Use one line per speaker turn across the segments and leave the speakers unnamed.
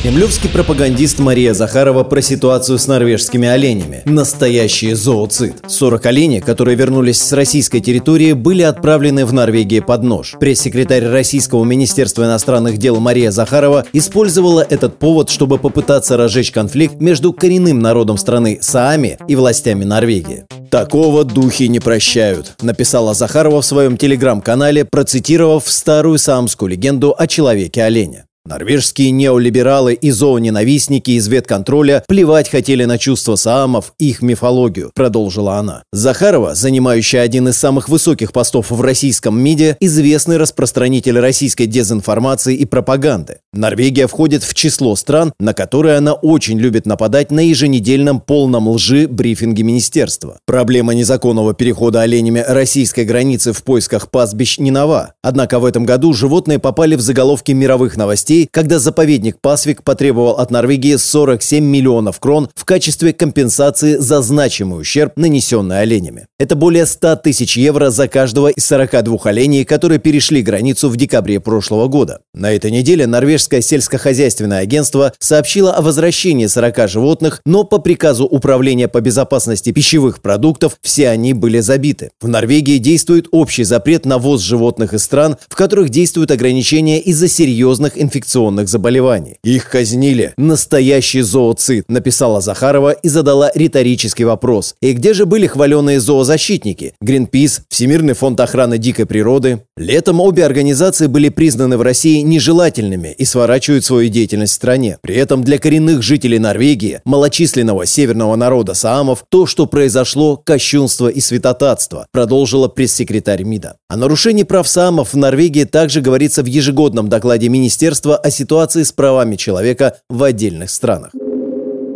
Кремлевский пропагандист Мария Захарова про ситуацию с норвежскими оленями. Настоящий зооцид. 40 оленей, которые вернулись с российской территории, были отправлены в Норвегию под нож. Пресс-секретарь Российского министерства иностранных дел Мария Захарова использовала этот повод, чтобы попытаться разжечь конфликт между коренным народом страны Саами и властями Норвегии. «Такого духи не прощают», — написала Захарова в своем телеграм-канале, процитировав старую саамскую легенду о человеке-олене. Норвежские неолибералы и зооненавистники из ветконтроля плевать хотели на чувства саамов их мифологию, продолжила она. Захарова, занимающая один из самых высоких постов в российском МИДе, известный распространитель российской дезинформации и пропаганды. Норвегия входит в число стран, на которые она очень любит нападать на еженедельном полном лжи брифинге министерства. Проблема незаконного перехода оленями российской границы в поисках пастбищ не нова. Однако в этом году животные попали в заголовки мировых новостей рублей, когда заповедник Пасвик потребовал от Норвегии 47 миллионов крон в качестве компенсации за значимый ущерб, нанесенный оленями. Это более 100 тысяч евро за каждого из 42 оленей, которые перешли границу в декабре прошлого года. На этой неделе норвежское сельскохозяйственное агентство сообщило о возвращении 40 животных, но по приказу Управления по безопасности пищевых продуктов все они были забиты. В Норвегии действует общий запрет на ввоз животных из стран, в которых действуют ограничения из-за серьезных инфекционных инфекционных заболеваний. Их казнили. Настоящий зооцид, написала Захарова и задала риторический вопрос. И где же были хваленые зоозащитники? Гринпис, Всемирный фонд охраны дикой природы? Летом обе организации были признаны в России нежелательными и сворачивают свою деятельность в стране. При этом для коренных жителей Норвегии, малочисленного северного народа Саамов, то, что произошло, кощунство и святотатство, продолжила пресс-секретарь МИДа. О нарушении прав Саамов в Норвегии также говорится в ежегодном докладе Министерства о ситуации с правами человека в отдельных странах.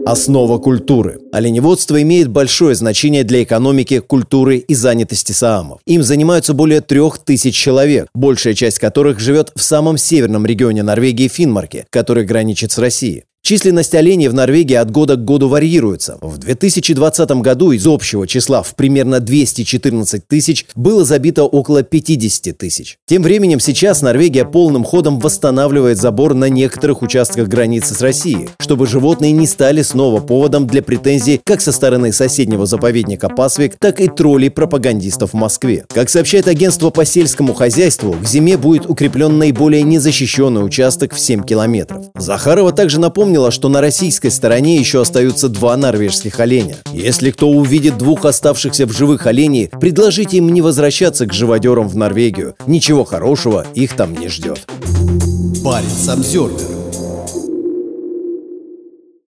Основа культуры. Оленеводство имеет большое значение для экономики, культуры и занятости саамов. Им занимаются более трех тысяч человек, большая часть которых живет в самом северном регионе Норвегии Финмарке, который граничит с Россией. Численность оленей в Норвегии от года к году варьируется. В 2020 году из общего числа в примерно 214 тысяч было забито около 50 тысяч. Тем временем сейчас Норвегия полным ходом восстанавливает забор на некоторых участках границы с Россией, чтобы животные не стали снова поводом для претензий как со стороны соседнего заповедника Пасвик, так и троллей-пропагандистов в Москве. Как сообщает агентство по сельскому хозяйству, к зиме будет укреплен наиболее незащищенный участок в 7 километров. Захарова также напомнила, напомнила, что на российской стороне еще остаются два норвежских оленя. Если кто увидит двух оставшихся в живых оленей, предложите им не возвращаться к живодерам в Норвегию. Ничего хорошего их там не ждет.
Парень Самсервер